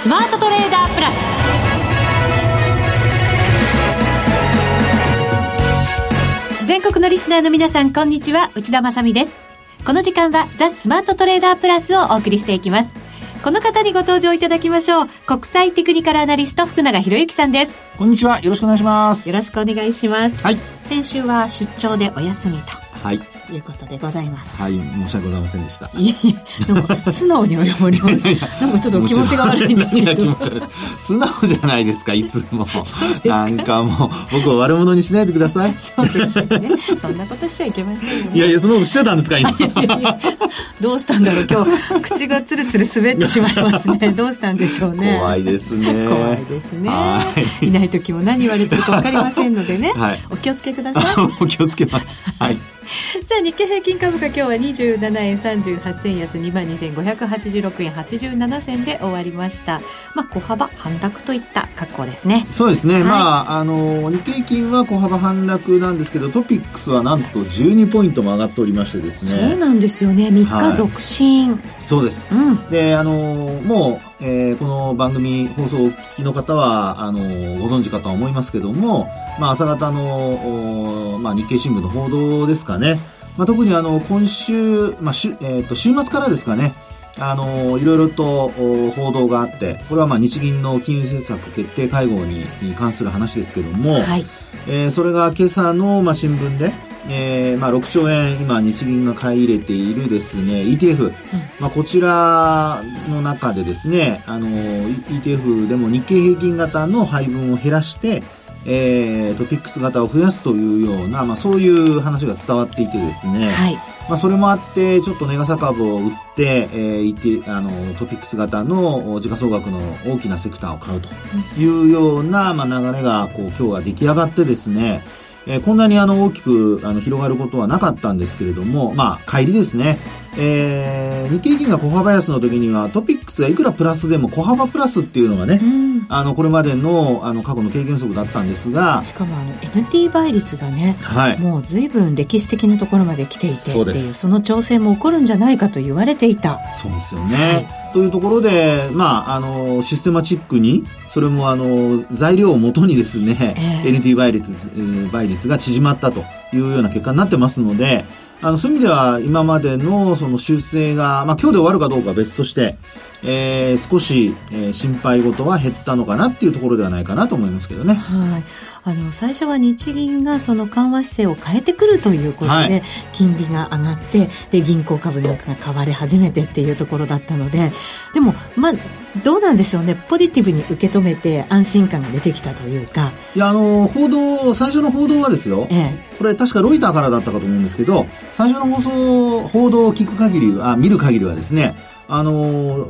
スマートトレーダープラス。全国のリスナーの皆さんこんにちは。内田まさです。この時間はザ・スマートトレーダープラスをお送りしていきます。この方にご登場いただきましょう。国際テクニカルアナリスト福永博之さんです。こんにちは。よろしくお願いします。よろしくお願いします。はい。先週は出張でお休みと。はいいうことでございます。はい申し訳ございませんでした。いえいえなんか素直に謝りますなんかちょっと気持ちが悪いんですけど。素直じゃないですかいつも。なんかもう僕を悪者にしないでください。そうですよね。そんなことしちゃいけませんよ、ね、いやいやそんなことしてたんですか今。どうしたんだろう今日。口がつるつる滑ってしまいますね。どうしたんでしょうね。怖いですね。怖いですね。い。ない時も何言われてるか分かりませんのでね、はい、お気をつけください。お気をつけます。はい さあ日経平均株価今日は27円38銭安2万2586円87銭で終わりました。まあ小幅反落といった格好ですね。そうですね、はい、まああの日経平均は小幅反落なんですけどトピックスはなんと12ポイントも上がっておりましてですね。そうなんですよね。3日続伸、はい、そうです、うん、であのもうえー、この番組放送をお聞きの方はあのご存知かとは思いますけども、まあ、朝方の、まあ、日経新聞の報道ですかね、まあ、特にあの今週、まあしえー、と週末からですかね。あのいろいろと報道があってこれはまあ日銀の金融政策決定会合に関する話ですけども、はい、えー、それが今朝の、まあ、新聞でえーまあ、6兆円今日銀が買い入れているですね ETF、うん、まあ、こちらの中でですねあの ETF でも日経平均型の配分を減らしてえー、トピックス型を増やすというような、まあ、そういう話が伝わっていてですね、はい、まあ、それもあってちょっと値傘株を売って、えー、あのトピックス型の時価総額の大きなセクターを買うというような、まあ、流れがこう今日は出来上がってですね、えー、こんなにあの大きくあの広がることはなかったんですけれども、まあ、帰りですね、えー、日経平均が小幅安の時にはトピックスがいくらプラスでも小幅プラスっていうのがね、うん、あのこれまでのあの過去の経験則だったんですがしかもあの NT 倍率がね、はい、もう随分歴史的なところまで来ていてっていうその調整も起こるんじゃないかと言われていた。そうですよね、はい、というところで、まあ、あのシステマチックにそれもあの材料をもとにですね、えー、NT 倍率倍率が縮まったというような結果になってますのであの、そういう意味では今までのその修正が、まあ今日で終わるかどうかは別として、えー、少し、えー、心配事は減ったのかなっていうところではないかなと思いますけどね。はい。あの最初は日銀がその緩和姿勢を変えてくるということで、金利が上がってで銀行株なんかが買われ始めてっていうところだったのででもまあどうなんでしょうね。ポジティブに受け止めて安心感が出てきたというか。いやあの報道最初の報道はですよ、ええ、これ確かロイターからだったかと思うんですけど最初の放送報道を聞く限りあ見る限りはですねあの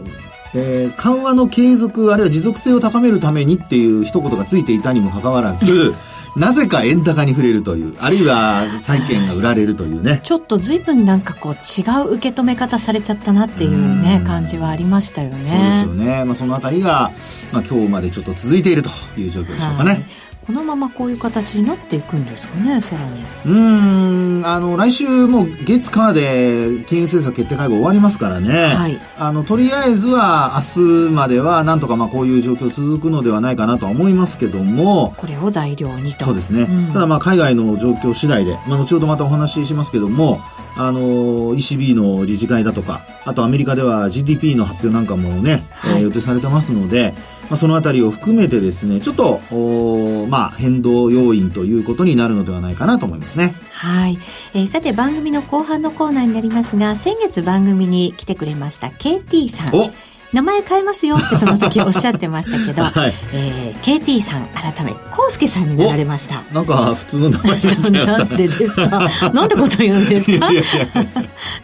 えー、緩和の継続あるいは持続性を高めるためにっていう一言がついていたにもかかわらず なぜか円高に触れるというあるいは債券が売られるという。ねちょっと随分なんかこう違う受け止め方されちゃったなっていうね感じはありましたよね。そうですよね、まあ、そのあたりが、まあ、今日までちょっと続いているという状況でしょうかね、はいこのままこういう形になっていくんですかねさらに。うんあの来週も月火で金融政策決定会合終わりますからね、はい、あのとりあえずは明日まではなんとかまあこういう状況続くのではないかなとは思いますけども。これを材料にと。そうですね、うん、ただまあ海外の状況次第で、まあ、後ほどまたお話ししますけどもあの ECB の理事会だとかあとアメリカでは GDP の発表なんかもね、はい、えー、予定されてますのでまあ、そのあたりを含めてですね、ちょっと、おまあ、変動要因ということになるのではないかなと思いますね。はい。えー、さて、番組の後半のコーナーになりますが、先月番組に来てくれました KT さん。お。名前変えますよってその時おっしゃってましたけど、はい。えー、KT さん改め康介さんになられました。なんか普通の名前 なんでですか？なんてこと言うんですか？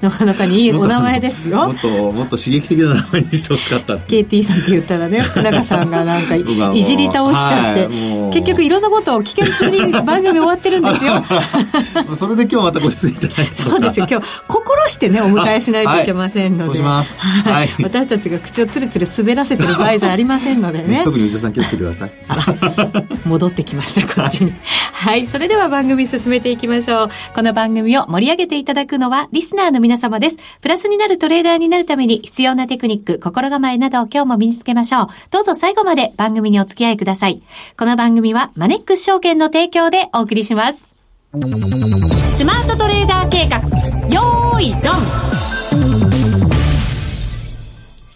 なかなかにいいお名前ですよ。もっともっと刺激的な名前にしてほしかった KT さんって言ったらね福永さんがなんか いじり倒しちゃって、はい、結局いろんなことを聞けずに番組終わってるんですよ。それで今日またご出演いただいて。そうですよ。今日心してねお迎えしないといけませんので、はい、はい、私たちが口口をつるつる滑らせてる場合じゃありませんのでね。特に内田さん気をつけてください。戻ってきましたこっちに。はい。それでは番組進めていきましょう。この番組を盛り上げていただくのはリスナーの皆様です。プラスになるトレーダーになるために必要なテクニック心構えなどを今日も身につけましょう。どうぞ最後まで番組にお付き合いください。この番組はマネックス証券の提供でお送りします。スマートトレーダー計画。よーいドン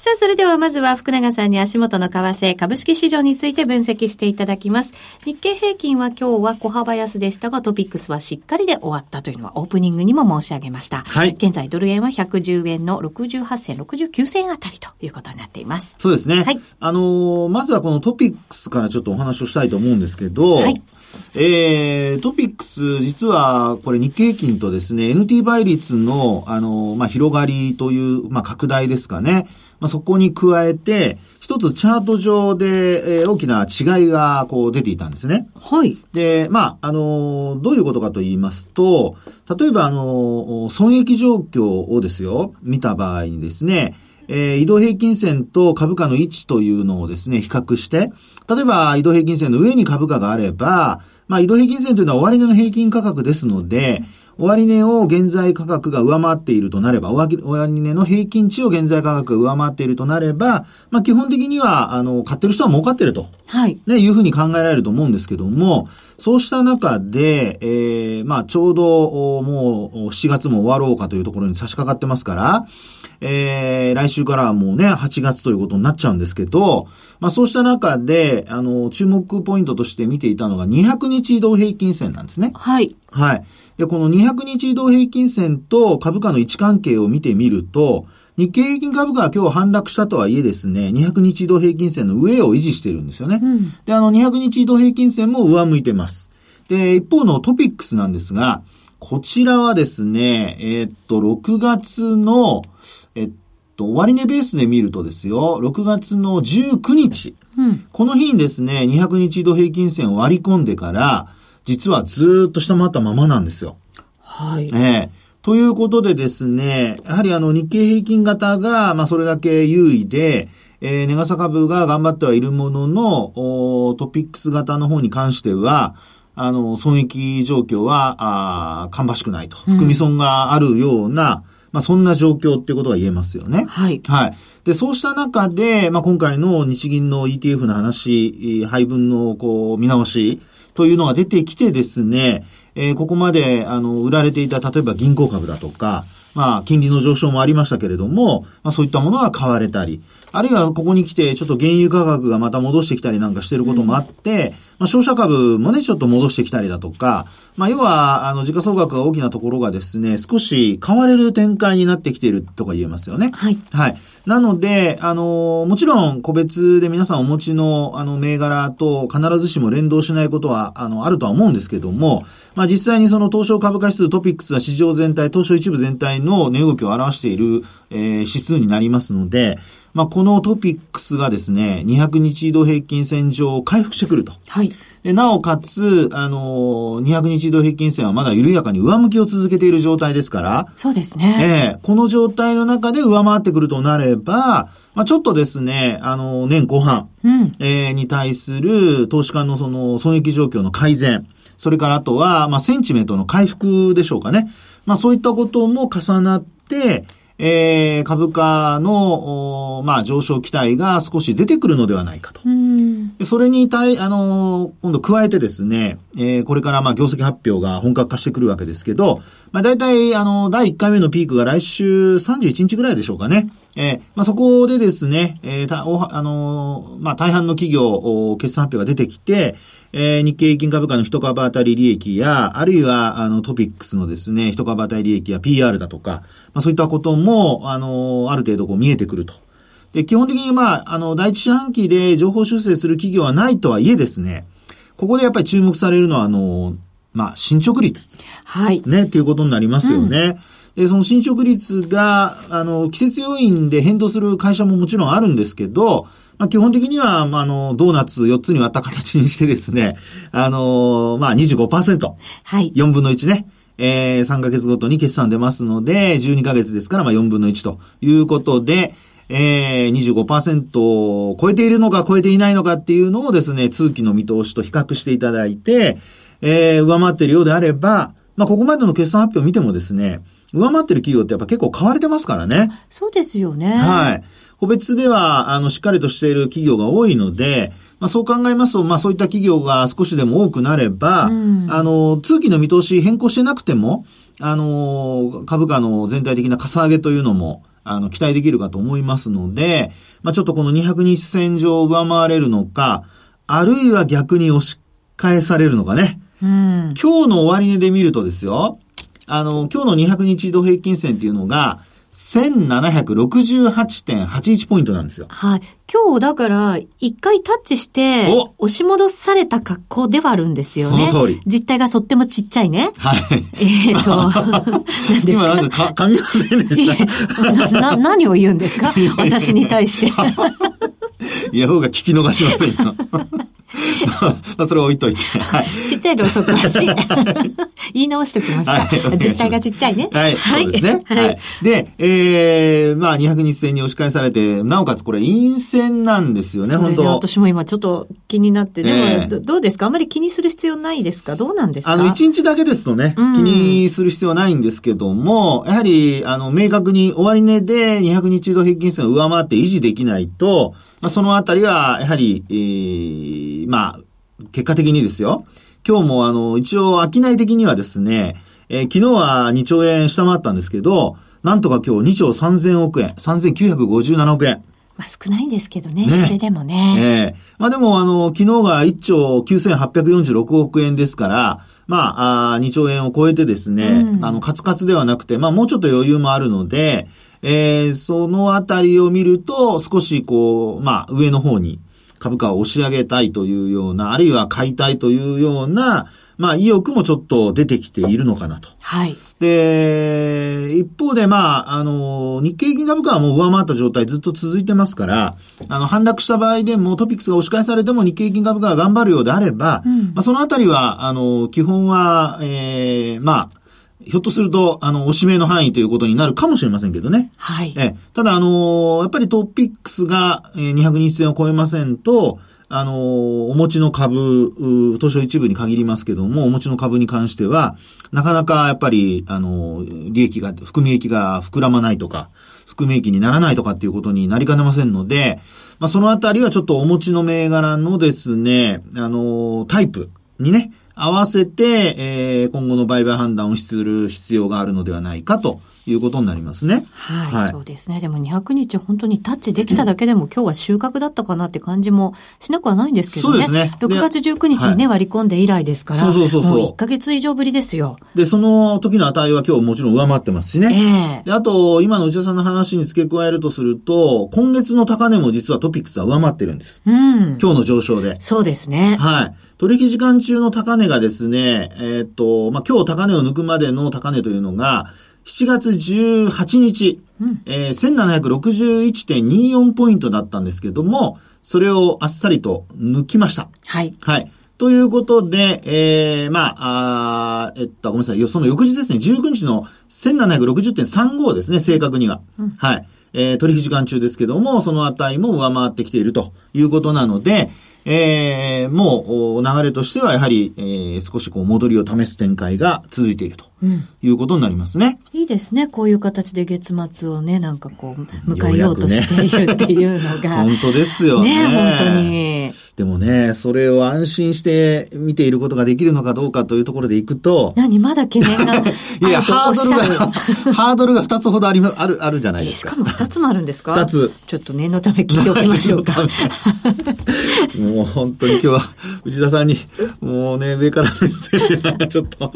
さあ、それではまずは福永さんに足元の為替株式市場について分析していただきます。日経平均は今日は小幅安でしたが、トピックスはしっかりで終わったというのはオープニングにも申し上げました。はい。現在ドル円は110円の68銭、69銭あたりということになっています。そうですね。はい。あのー、まずはこのトピックスからちょっとお話をしたいと思うんですけど、はい。えー、トピックス、実は、これ日経平均とですね、NT 倍率の、あの、まあ、広がりという、まあ、拡大ですかね。まあ、そこに加えて、一つチャート上で、えー、大きな違いがこう出ていたんですね。はい。で、まあ、あの、どういうことかと言いますと、例えばあの、損益状況をですよ、見た場合にですね、えー、移動平均線と株価の位置というのをですね、比較して、例えば移動平均線の上に株価があれば、まあ移動平均線というのは終値の平均価格ですので、終値を現在価格が上回っているとなれば、終値の平均値を現在価格が上回っているとなれば、まあ基本的には、あの、買ってる人は儲かってると。はい。ね、いうふうに考えられると思うんですけども、そうした中で、えー、まあちょうど、もう7月も終わろうかというところに差し掛かってますから、えー、来週からはもうね、8月ということになっちゃうんですけど、まあそうした中で、あの、注目ポイントとして見ていたのが200日移動平均線なんですね。はい。はい。で、この200日移動平均線と株価の位置関係を見てみると、日経平均株価は今日反落したとはいえですね、200日移動平均線の上を維持してるんですよね。うん、で、あの200日移動平均線も上向いてます。で、一方のトピックスなんですが、こちらはですね、えー、っと、6月の、えっと、終値ベースで見るとですよ、6月の19日、うん、この日にですね、200日移動平均線を割り込んでから、実はずっと下回ったままなんですよ。はい。ええということでですね、やはりあの日経平均型が、まあそれだけ優位で、えー、ネガサ株が頑張ってはいるものの、トピックス型の方に関しては、あの、損益状況は、あ芳しくないと。含み損があるような、うんまあそんな状況っていうことが言えますよね。はい。はい。で、そうした中で、まあ今回の日銀の ETF の話、配分のこう見直し、というのが出てきてですね、えー、ここまで、あの、売られていた、例えば銀行株だとか、まあ、金利の上昇もありましたけれども、まあ、そういったものが買われたり、あるいはここに来て、ちょっと原油価格がまた戻してきたりなんかしてることもあって、うん、まあ、商社株もね、ちょっと戻してきたりだとか、まあ、要は、あの、時価総額が大きなところがですね、少し買われる展開になってきているとか言えますよね。はい。はい。なので、あの、もちろん個別で皆さんお持ちの、あの、銘柄と必ずしも連動しないことは、あの、あるとは思うんですけども、まあ、実際にその東証株価指数トピックスは市場全体、東証一部全体の値動きを表している、えー、指数になりますので、まあ、このトピックスがですね、200日移動平均線上回復してくると。はい。で、なおかつ、あの、200日移動平均線はまだ緩やかに上向きを続けている状態ですから。そうですね。ええー、この状態の中で上回ってくるとなれば、まあ、ちょっとですね、あの、年後半、うん、えー、に対する投資家のその損益状況の改善、それからあとは、まあ、センチメントの回復でしょうかね。まあ、そういったことも重なって、えー、株価の、まあ、上昇期待が少し出てくるのではないかと。それに対、あの、今度加えてですね、えー、これからまあ、業績発表が本格化してくるわけですけど、まあ、大体、あの、第1回目のピークが来週31日ぐらいでしょうかね。えー、まあ、そこでですね、えー、たおあのまあ、大半の企業、決算発表が出てきて、えー、日経平均株価の一株当たり利益や、あるいは、あの、トピックスのですね、一株当たり利益や PR だとか、まあ、そういったことも、あの、ある程度こう見えてくると。で、基本的にまあ、あの、第一四半期で情報修正する企業はないとはいえですね、ここでやっぱり注目されるのは、あの、まあ、進捗率。はい。ね、っていうことになりますよね。うん、で、その進捗率が、あの、季節要因で変動する会社ももちろんあるんですけど、まあ、基本的には、まあ、あの、ドーナツ4つに割った形にしてですね、あの、まあ25%。はい。4分の1ね。えー、3ヶ月ごとに決算出ますので、12ヶ月ですから、まあ4分の1ということで、えー、25%を超えているのか超えていないのかっていうのをですね、通期の見通しと比較していただいて、えー、上回っているようであれば、まあ、ここまでの決算発表を見てもですね、上回ってる企業ってやっぱ結構買われてますからね。そうですよね。はい。個別では、あの、しっかりとしている企業が多いので、まあ、そう考えますと、まあ、そういった企業が少しでも多くなれば、うん、あの、通期の見通し変更してなくても、あの、株価の全体的なかさ上げというのも、あの、期待できるかと思いますので、まあ、ちょっとこの200日線上を上回れるのか、あるいは逆に押し返されるのかね。うん、今日の終値で見るとですよ、あの、今日の200日移動平均線っていうのが、1768.81ポイントなんですよ。はい。今日だから、一回タッチして、押し戻された格好ではあるんですよね。その通り。実態がとってもちっちゃいね。はい。えっ、ー、と、何ですか？今なんか噛みませんでした。な、何を言うんですか？私に対して。いや、方が聞き逃しませんよ。まあ、それ置いといて。はい、ちっちゃいろうそく足。言い直しておきました。はい、実態がちっちゃいね。はい。はい、そうですね。はい。で、えー、まあ、200日線に押し返されて、なおかつこれ陰線なんですよね、本当私も今ちょっと気になって、でも、えー、どうですか？あんまり気にする必要ないですか？どうなんですか？あの、1日だけですとね、気にする必要はないんですけども、やはり、あの、明確に終値で200日移動平均線を上回って維持できないと、まあ、そのあたりは、やはり、えー、まあ、結果的にですよ。今日もあの、一応、商い的にはですね、えー、昨日は2兆円下回ったんですけど、なんとか今日2兆3000億円、3957億円。まあ少ないんですけどね、ねそれでもね。ええー、まあでもあの、昨日が1兆9846億円ですから、まあ、あ2兆円を超えてですね、うん、あの、カツカツではなくて、まあもうちょっと余裕もあるので、えー、そのあたりを見ると、少しこう、まあ、上の方に株価を押し上げたいというような、あるいは買いたいというような、まあ、意欲もちょっと出てきているのかなと。はい。で、一方で、まあ、あの、日経平均株価はもう上回った状態ずっと続いてますから、あの、反落した場合でもトピックスが押し返されても日経平均株価が頑張るようであれば、うん、まあ、そのあたりは、あの、基本は、ええー、まあ、ひょっとすると、あの、おしめの範囲ということになるかもしれませんけどね。はい。え、ただ、あの、やっぱりトピックスが、えー、200日線を超えませんと、あの、お持ちの株、東証一部に限りますけども、お持ちの株に関しては、なかなかやっぱり、あの、利益が、含み益が膨らまないとか、含み益にならないとかっていうことになりかねませんので、まあ、そのあたりはちょっとお持ちの銘柄のですね、あの、タイプにね、合わせて、えー、今後の売買判断をする必要があるのではないかということになりますね。はい、はい、そうですね。でも200日本当にタッチできただけでも今日は収穫だったかなって感じもしなくはないんですけどね。そうですね。6月19日にね、割り込んで以来ですから、そうそうそうそう。もう1ヶ月以上ぶりですよ。で、その時の値は今日もちろん上回ってますしね。ええー、で、あと、今の内田さんの話に付け加えるとすると、今月の高値も実はトピックスは上回ってるんです。うん。今日の上昇で。そうですね。はい。取引時間中の高値がですね、えっ、と、まあ、今日高値を抜くまでの高値というのが、7月18日、うん、えー、1761.24ポイントだったんですけども、それをあっさりと抜きました。はい。はい。ということで、えー、まあ、あえっと、ごめんなさい。その翌日ですね、19日の1760.35ですね、正確には。うん、はい。えー、取引時間中ですけども、その値も上回ってきているということなので、えー、もう流れとしてはやはり、えー、少しこう戻りを試す展開が続いているということになりますね。うん、いいですね。こういう形で月末をね、なんかこう、迎えようとしているっていうのが。ね、本当ですよね。ね、本当に。でもね、それを安心して見ていることができるのかどうかというところでいくと。何まだ懸念が いや、ハードルが、ハードルが2つほどあり、ある、あるじゃないですか。しかも2つもあるんですか ?2 つ。ちょっと念のため聞いておきましょうか。もう本当に今日は内田さんに、もうね、上から目線で、ちょっと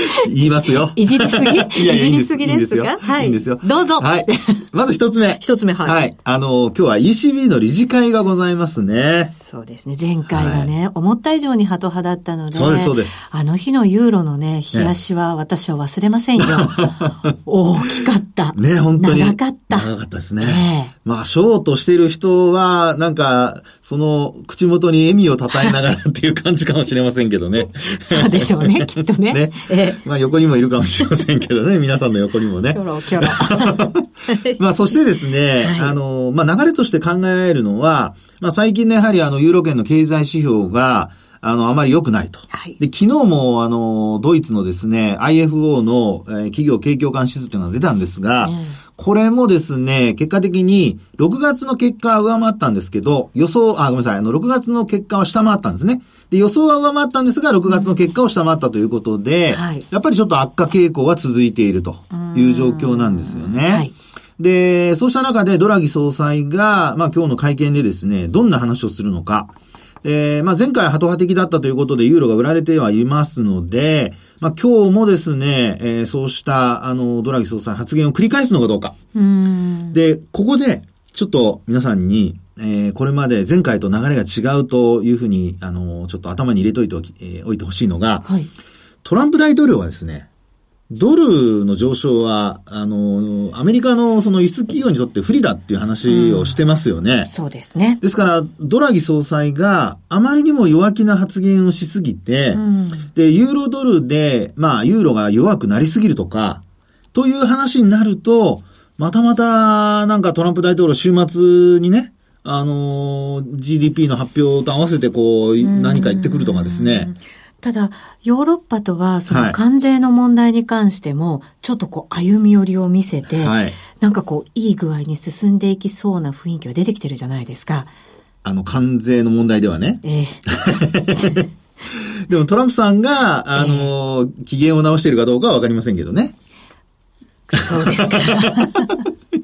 言いますよ。いじりすぎ？いじりすぎですか？はい。いいんですよ。どうぞ。はい。まず一つ目。一つ目、はい。はい。あの、今日は ECB の理事会がございますね。そうですね。前回はね、はい、思った以上にハト派だったので。そうです、そうです。あの日のユーロのね、冷やしは私は忘れませんよ。大きかった。ね、本当に。長かった。長かったですね。ねまあ、ショートしている人は、なんか、その、口元に笑みをたたえながらっていう感じかもしれませんけどね。そうでしょうね、きっとね。ね。えー、まあ横にもいるかもしれませんけどね、皆さんの横にもね。キョロキョロ。まあそしてですね、はいあの、まあ流れとして考えられるのは、まあ最近ね、やはりあの、ユーロ圏の経済指標が、あの、あまり良くないと。はいで、昨日も、あの、ドイツのですね、IFO の、えー企業景況感指数というのが出たんですが、ええこれもですね、結果的に、6月の結果は上回ったんですけど、予想、あ、ごめんなさい、あの、6月の結果は下回ったんですね。で、予想は上回ったんですが、6月の結果を下回ったということで、はいやっぱりちょっと悪化傾向が続いているという状況なんですよね。はいで、そうした中でドラギ総裁が、まあ今日の会見でですね、どんな話をするのか。で、まあ前回ハト派的だったということでユーロが売られてはいますので、まあ今日もですね、えーそうしたあのドラギ総裁発言を繰り返すのかどうか。う。で、ここで、ちょっと皆さんに、えーこれまで前回と流れが違うというふうに、あの、ちょっと頭に入れといておき、えーおいてほしいのが、はい。トランプ大統領はですね、ドルの上昇は、あの、アメリカのその輸出企業にとって不利だっていう話をしてますよね。そうですね。ですから、ドラギ総裁があまりにも弱気な発言をしすぎて、うん。で、ユーロドルで、まあ、ユーロが弱くなりすぎるとか、という話になると、またまた、なんかトランプ大統領週末にね、あのー GDP の発表と合わせてこう、何か言ってくるとかですね。ただ、ヨーロッパとは、そはいの関税の問題に関しても、ちょっとこう、歩み寄りを見せて、はい。なんかこう、いい具合に進んでいきそうな雰囲気が出てきてるじゃないですか。あの、関税の問題ではね。ええ でもトランプさんが、あのー機嫌を直しているかどうかはわかりませんけどね。そうですか。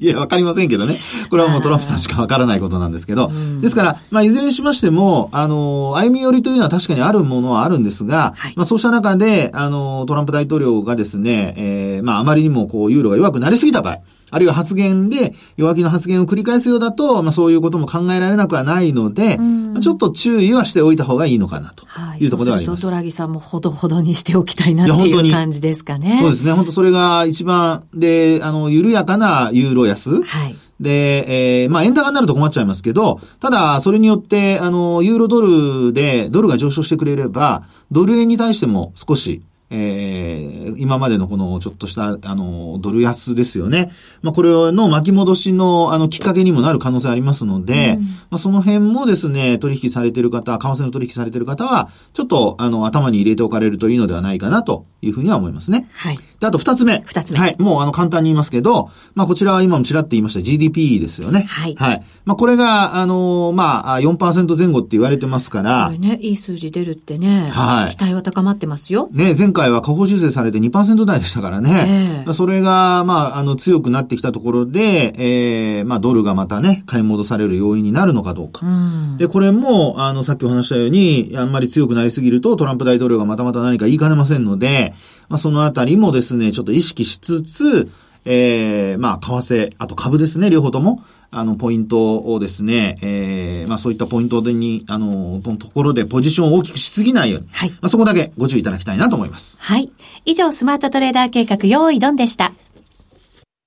いや、わかりませんけどね。これはもうトランプさんしかわからないことなんですけど。ですから、まあ、いずれにしましても、あの、歩み寄りというのは確かにあるものはあるんですが、はいまあ、そうした中で、あの、トランプ大統領がですね、えーまあ、あまりにもこう、ユーロが弱くなりすぎた場合、あるいは発言で弱気の発言を繰り返すようだと、まあ、そういうことも考えられなくはないので、んまあちょっと注意はしておいた方がいいのかなとはい。いうところではあります。ドラギさんもほどほどにしておきたいないっていう感じですかね。そうですね。本当それが一番、で、あの、緩やかなユーロ安。はい。で、えーまあ、円高になると困っちゃいますけど、ただ、それによって、あの、ユーロドルで、ドルが上昇してくれれば、ドル円に対しても少し、えー今までのこのちょっとした、あの、ドル安ですよね。まあ、これの巻き戻しの、あの、きっかけにもなる可能性ありますので、まあ、その辺もですね、取引されている方、為替の取引されている方は、ちょっと、あの、頭に入れておかれるといいのではないかな、というふうには思いますね。はい。で、あと二つ目。二つ目はい。もうあの簡単に言いますけど、まあこちらは今もちらっと言いました GDP ですよね。はいはい。まあこれが、あのーまあ4%前後って言われてますからね、いい数字出るってね、はい期待は高まってますよ。ね、前回は下方修正されて2%台でしたからね。ええそれが、まあ、あの、強くなってきたところで、えー、まあ、ドルがまたね、買い戻される要因になるのかどうか。うん。で、これも、あの、さっきお話したように、あんまり強くなりすぎると、トランプ大統領がまたまた何か言いかねませんので、まあ、そのあたりもですね、ちょっと意識しつつ、えー、まあ、為替、あと株ですね、両方とも、あの、ポイントをですね、えー、まあ、そういったポイントでに、あの、のところでポジションを大きくしすぎないように、はいまあ、そこだけご注意いただきたいなと思います。はい。以上、スマートトレーダー計画、用意ドンでした。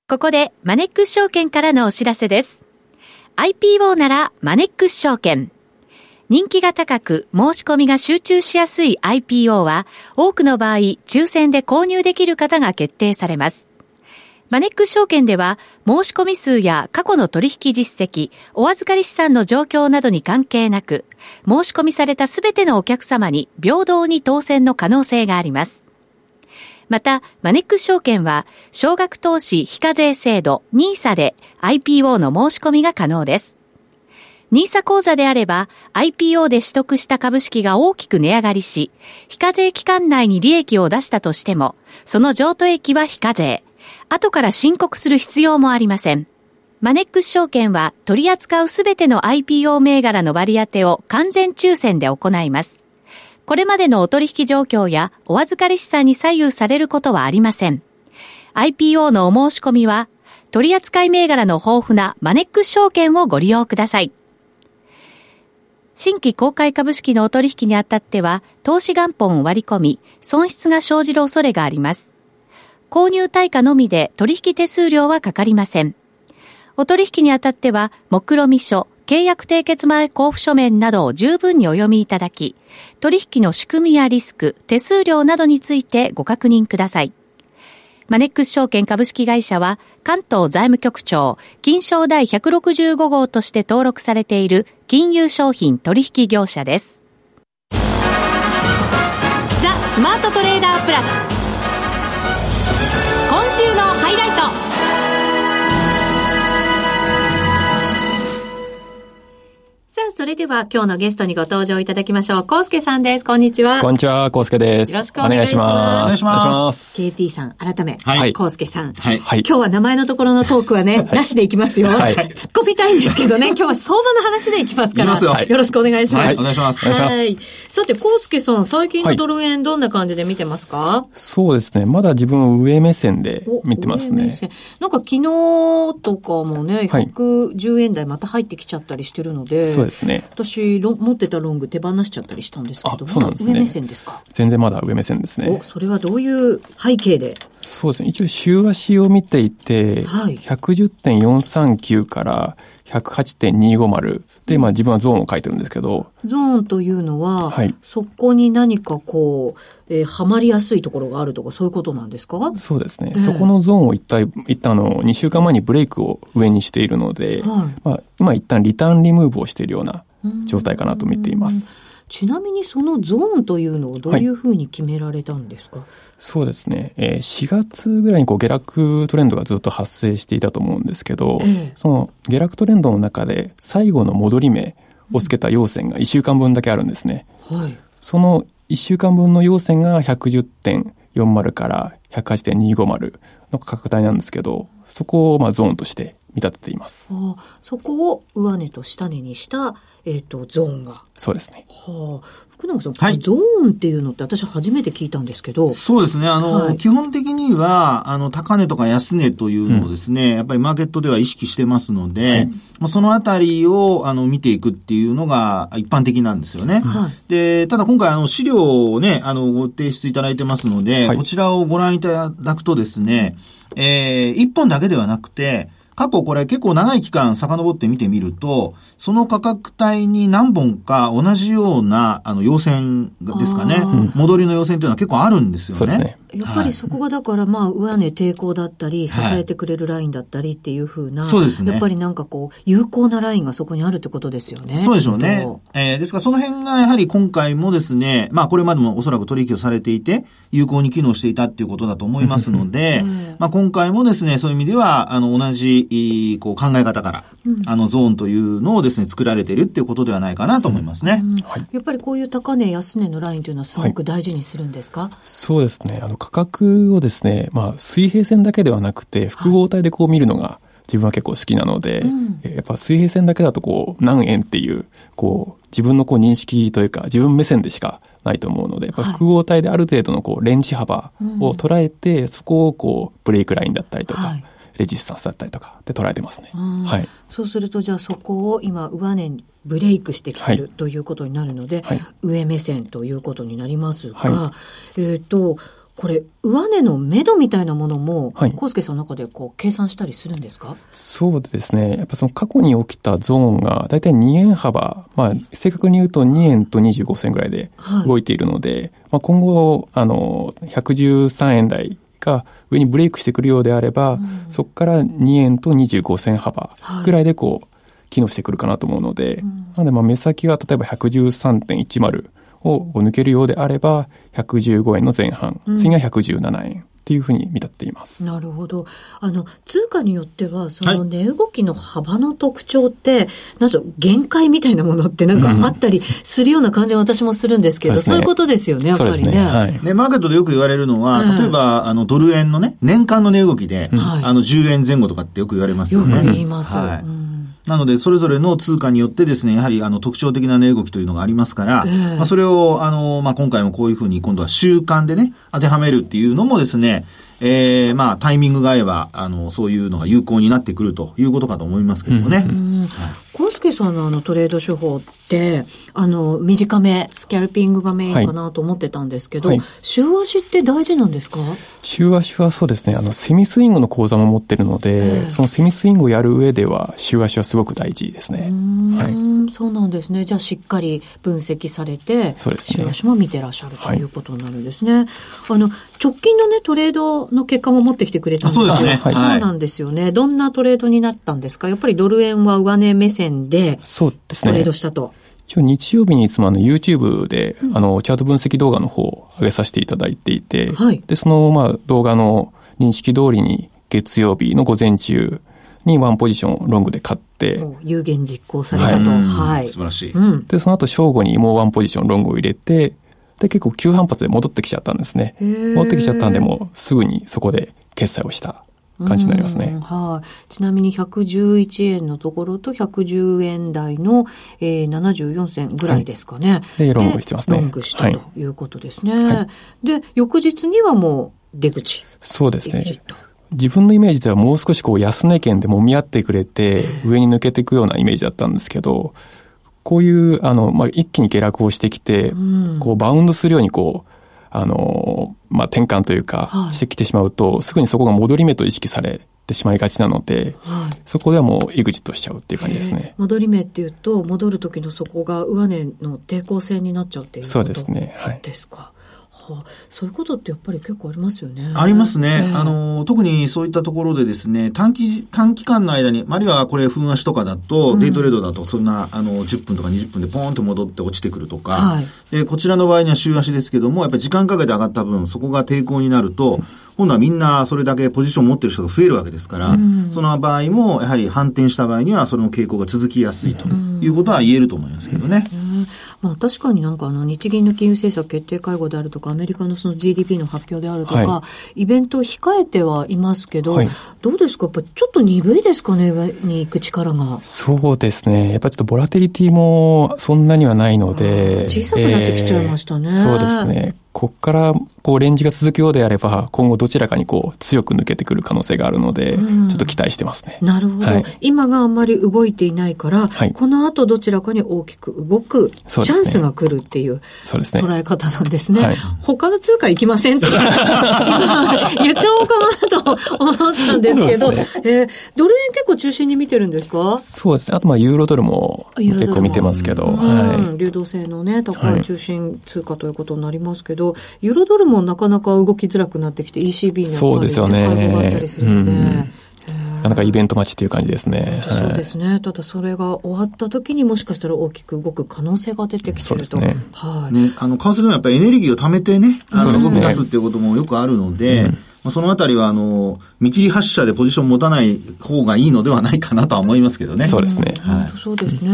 ここで、マネックス証券からのお知らせです。IPO なら、マネックス証券。人気が高く、申し込みが集中しやすい IPO は、多くの場合、抽選で購入できる方が決定されます。マネックス証券では、申し込み数や過去の取引実績、お預かり資産の状況などに関係なく、申し込みされたすべてのお客様に平等に当選の可能性があります。また、マネックス証券は、少額投資非課税制度 NISA で IPO の申し込みが可能です。NISA 口座であれば、IPO で取得した株式が大きく値上がりし、非課税期間内に利益を出したとしても、その譲渡益は非課税。後から申告する必要もありません。マネックス証券は取り扱うすべての IPO 銘柄の割り当てを完全抽選で行います。これまでのお取引状況やお預かり資産に左右されることはありません。IPO のお申し込みは、取扱い銘柄の豊富なマネックス証券をご利用ください。新規公開株式のお取引にあたっては、投資元本を割り込み、損失が生じる恐れがあります。購入対価のみで取引手数料はかかりません。お取引にあたっては、目論見書、契約締結前交付書面などを十分にお読みいただき、取引の仕組みやリスク、手数料などについてご確認ください。マネックス証券株式会社は、関東財務局長、金賞第165号として登録されている金融商品取引業者です。ザ・スマートトレーダープラス。週のハイライト。それでは今日のゲストにご登場いただきましょう。コウスケさんです。こんにちは。こんにちは、コウスケです。よろしくお願いします。お願いします。KT さん、改め、はい、コウスケさん。はい。今日は名前のところのトークはね、なしでいきますよ。はい。突っ込みたいんですけどね、今日は相場の話でいきますから。よよろしくお願いします。はい、お願いします。はい。さて、コウスケさん、最近のドル円どんな感じで見てますか、そうですね。まだ自分上目線で見てますね。なんか昨日とかもね、110円台また入ってきちゃったりしてるので、そうですね。私、持ってたロング手放しちゃったりしたんですけど、そうなんですね。上目線ですか？全然まだ上目線ですね。お、それはどういう背景で？そうですね。一応週足を見ていて、はい、110.439から108.250で、まあ自分はゾーンを書いてるんですけど。ゾーンというのは、はい、そこに何かこう、えー、はまりやすいところがあるとか、そういうことなんですか？そうですね。えー、そこのゾーンを一体、一旦あの、2週間前にブレイクを上にしているので、はい、まあ今一旦リターンリムーブをしているような状態かなと見ています。ちなみにそのゾーンというのをどうい。うふうに決められたんですか、はい、そうですね、えー、4月ぐらいにこう下落トレンドがずっと発生していたと思うんですけど、えー、その下落トレンドの中で最後の戻り目をつけた陽線が1週間分だけあるんですね。はい、その1週間分の陽線が110.40から108.250の価格帯なんですけど、そこをまあゾーンとして見立てています。あそこを上値と下値にした、えっ、ー、と、ゾーンが。そうですね。はあ。福永さん、はい、ゾーンっていうのって私初めて聞いたんですけど。そうですね。あの、はい、基本的には、あの、高値とか安値というのをですね、うん、やっぱりマーケットでは意識してますので、はい、まあ、そのあたりを、あの、見ていくっていうのが一般的なんですよね。はい、で、ただ今回、あの、資料をね、あの、ご提出いただいてますので、こちらをご覧いただくとですね、えー、一本だけではなくて、過去これ結構長い期間遡って見てみると、その価格帯に何本か同じような、あの、陽線ですかね。戻りの陽線というのは結構あるんですよね。ねやっぱりそこがだから、まあ、上値抵抗だったり、支えてくれるラインだったりっていうふうな、そうですね。やっぱりなんかこう、有効なラインがそこにあるってことですよね。そうでしょうね。えー、ですからその辺がやはり今回もですね、まあ、これまでもおそらく取引をされていて、有効に機能していたっていうことだと思いますので、まあ、今回もですね、そういう意味では、あの、同じ、こう、考え方から、うん、あの、ゾーンというのをですね、作られているっていうことではないかなと思いますね。うんはい、やっぱりこういう高値、安値のラインというのはすごく大事にするんですか、はい、そうですね。あの、価格をですね、まあ、水平線だけではなくて、複合体でこう見るのが、自分は結構好きなので、うん、やっぱ水平線だけだとこう何円っていうこう自分のこう認識というか自分目線でしかないと思うので、複合体である程度のこうレンジ幅を捉えて、そこをこうブレイクラインだったりとか、はい。レジスタンスだったりとかで捉えてますね。はい、そうするとじゃあそこを今上値にブレイクしてきてる、はい、ということになるので、はい、上目線ということになりますが、はい、えっ、ー、とこれ上値の目処みたいなものも、はい、康介さんの中でこう計算したりするんですか？そうですね。やっぱその過去に起きたゾーンが大体2円幅、まあ正確に言うと2円と25銭ぐらいで動いているので、はい、まあ今後、あの、113円台が上にブレイクしてくるようであれば、うん、そこから2円と25銭幅ぐらいでこう、機能してくるかなと思うので、うん、なのでまあ目先は例えば113.10を抜けるようであれば、115円の前半、次が117円。っていうふうに見立っています。なるほど。あの、通貨によっては、その値動きの幅の特徴って、はい、なんと限界みたいなものってなんかあったりするような感じが私もするんですけど、うん、そう、ね,、いうことですよね、やっぱりね。ねはい、マーケットでよく言われるのは、例えば、あの、ドル円のね、年間の値動きで、あの、10円前後とかってよく言われますよね。よく言います。はい、うんなので、それぞれの通貨によってですね、やはりあの特徴的な値動きというのがありますから、えー、まあ、それを、あの、まあ、今回もこういうふうに今度は習慣でね、当てはめるっていうのもですね、えー、まあ、タイミングが合えば、あの、そういうのが有効になってくるということかと思いますけどもね。コウスケさんのあのトレード手法って、あの、短め、スキャルピングがメインかなと思ってたんですけど、はい、週足って大事なんですか？週足はそうですね、あの、セミスイングの講座も持ってるので、そのセミスイングをやる上では、週足はすごく大事ですね。はい、そうなんですね。じゃあしっかり分析されて、そうですね、週足も見てらっしゃるということになるんですね。はい、あの、直近のね、トレードの結果も持ってきてくれたんですよ。そうですね。はい、そうなんですよね。どんなトレードになったんですか？やっぱりドル円は上値目線で、そうですね。トレードしたと。一応日曜日にいつもあの YouTube で、あのチャート分析動画の方を上げさせていただいていて、はい、で、そのまあ動画の認識通りに月曜日の午前中にワンポジションロングで買って、有言実行されたと。はい。素晴らしい。で、その後正午にもうワンポジションロングを入れて、で、結構急反発で戻ってきちゃったんですね。戻ってきちゃったんで、もうすぐにそこで決済をした感じになりますね。はい。ちなみに111円のところと110円台の、えー、74銭ぐらいですかね。はい、で、ロングしてますね。ロングしたということですね。はい、で、翌日にはもう出口。そうですね。自分のイメージではもう少しこう安値圏で揉み合ってくれて上に抜けていくようなイメージだったんですけど、こういう、あの、まあ、一気に下落をしてきて、うん、こう、バウンドするように、こう、あの、まあ、転換というか、してきてしまうと、はい、すぐにそこが戻り目と意識されてしまいがちなので、はい、そこではもう、イグジットしちゃうっていう感じですね。戻り目っていうと、戻る時のそこが上値の抵抗線になっちゃうっていうことですね。はい。ですか。はあ、そういうことってやっぱり結構ありますよね。ありますね。えー、あの、特にそういったところでですね、短期、短期間の間に、あるいはこれ、分足とかだと、デイトレードだと、そんな、あの、10分とか20分でポーンと戻って落ちてくるとか、はい、で、こちらの場合には週足ですけども、やっぱり時間かけて上がった分、そこが抵抗になると、今度はみんなそれだけポジションを持ってる人が増えるわけですから、うん、その場合も、やはり反転した場合には、その傾向が続きやすいということは言えると思いますけどね。うんまあ、確かになんかあの日銀の金融政策決定会合であるとか、アメリカのその GDP の発表であるとか、はい、イベントを控えてはいますけど、はい、どうですか？やっぱちょっと鈍いですかね、上に行く力が。そうですね。やっぱちょっとボラテリティもそんなにはないので。小さくなってきちゃいましたね。えー、そうですね。ここからこうレンジが続くようであれば、今後どちらかにこう強く抜けてくる可能性があるので、ちょっと期待してますね。なるほど、はい、今があんまり動いていないから、はい、この後どちらかに大きく動くチャンスが来るっていう捉え方なんですね。すねはい、他の通貨行きませんって言っちゃおうかなと思ったんですけど、ね、えー、ドル円結構中心に見てるんですか？そうですね。あとまあユーロドルも結構見てますけど、はい、流動性のね、高い中心通貨ということになりますけど、ど、ユーロドルもなかなか動きづらくなってきて、ECB のそうですよね。があったりするので。なかなかイベント待ちっていう感じですね。そうですね。ただそれが終わった時にもしかしたら大きく動く可能性が出てきてると。そうですね。はい。ね、あの、為替でもやっぱりエネルギーを貯めてね、あの、動き出すっていうこともよくあるので、うんまあ、そのあたりは、あの、見切り発車でポジション持たない方がいいのではないかなとは思いますけどね。そうですね。はい、そうですね。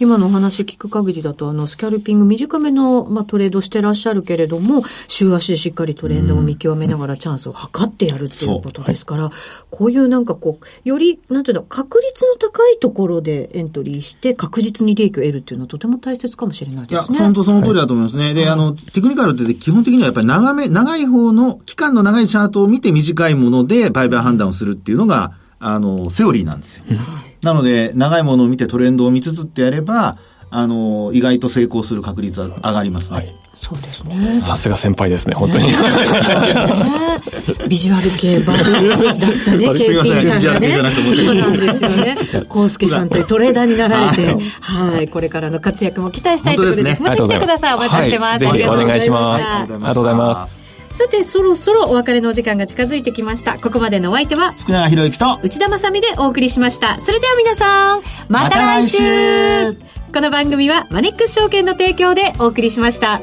今のお話聞く限りだと、あの、スキャルピング短めの、まあ、トレードしてらっしゃるけれども、週足でしっかりトレンドを見極めながらチャンスを測ってやるっていうことですから、こういうなんかこう、より、なんていうの、確率の高いところでエントリーして、確実に利益を得るっていうのはとても大切かもしれないですね。いや、本当その通りだと思いますね。はい、で、あの、テクニカルって基本的にはやっぱり長め、長い方の、期間の長いチャートを見て短いものので売買判断をするっていうのが、あの、セオリーなんですよ。なので、長いものを見てトレンドを見つつってやれば、あの、意外と成功する確率は上がりますね。はいそうですね。さすが先輩ですね、本当に。ね、ビジュアル系バルだったね、すみません、ビジュアル系じゃなくてそうなんですよね。コウスケさんというトレーダーになられて、はい、これからの活躍も期待したいところです。ね、また来てください。お待ちしてます。ぜひお願いします。ありがとうございます。さて、そろそろお別れのお時間が近づいてきました。ここまでのお相手は、福永博之と内田まさでお送りしました。それでは皆さん、また来週ま、この番組はマネックス証券の提供でお送りしました。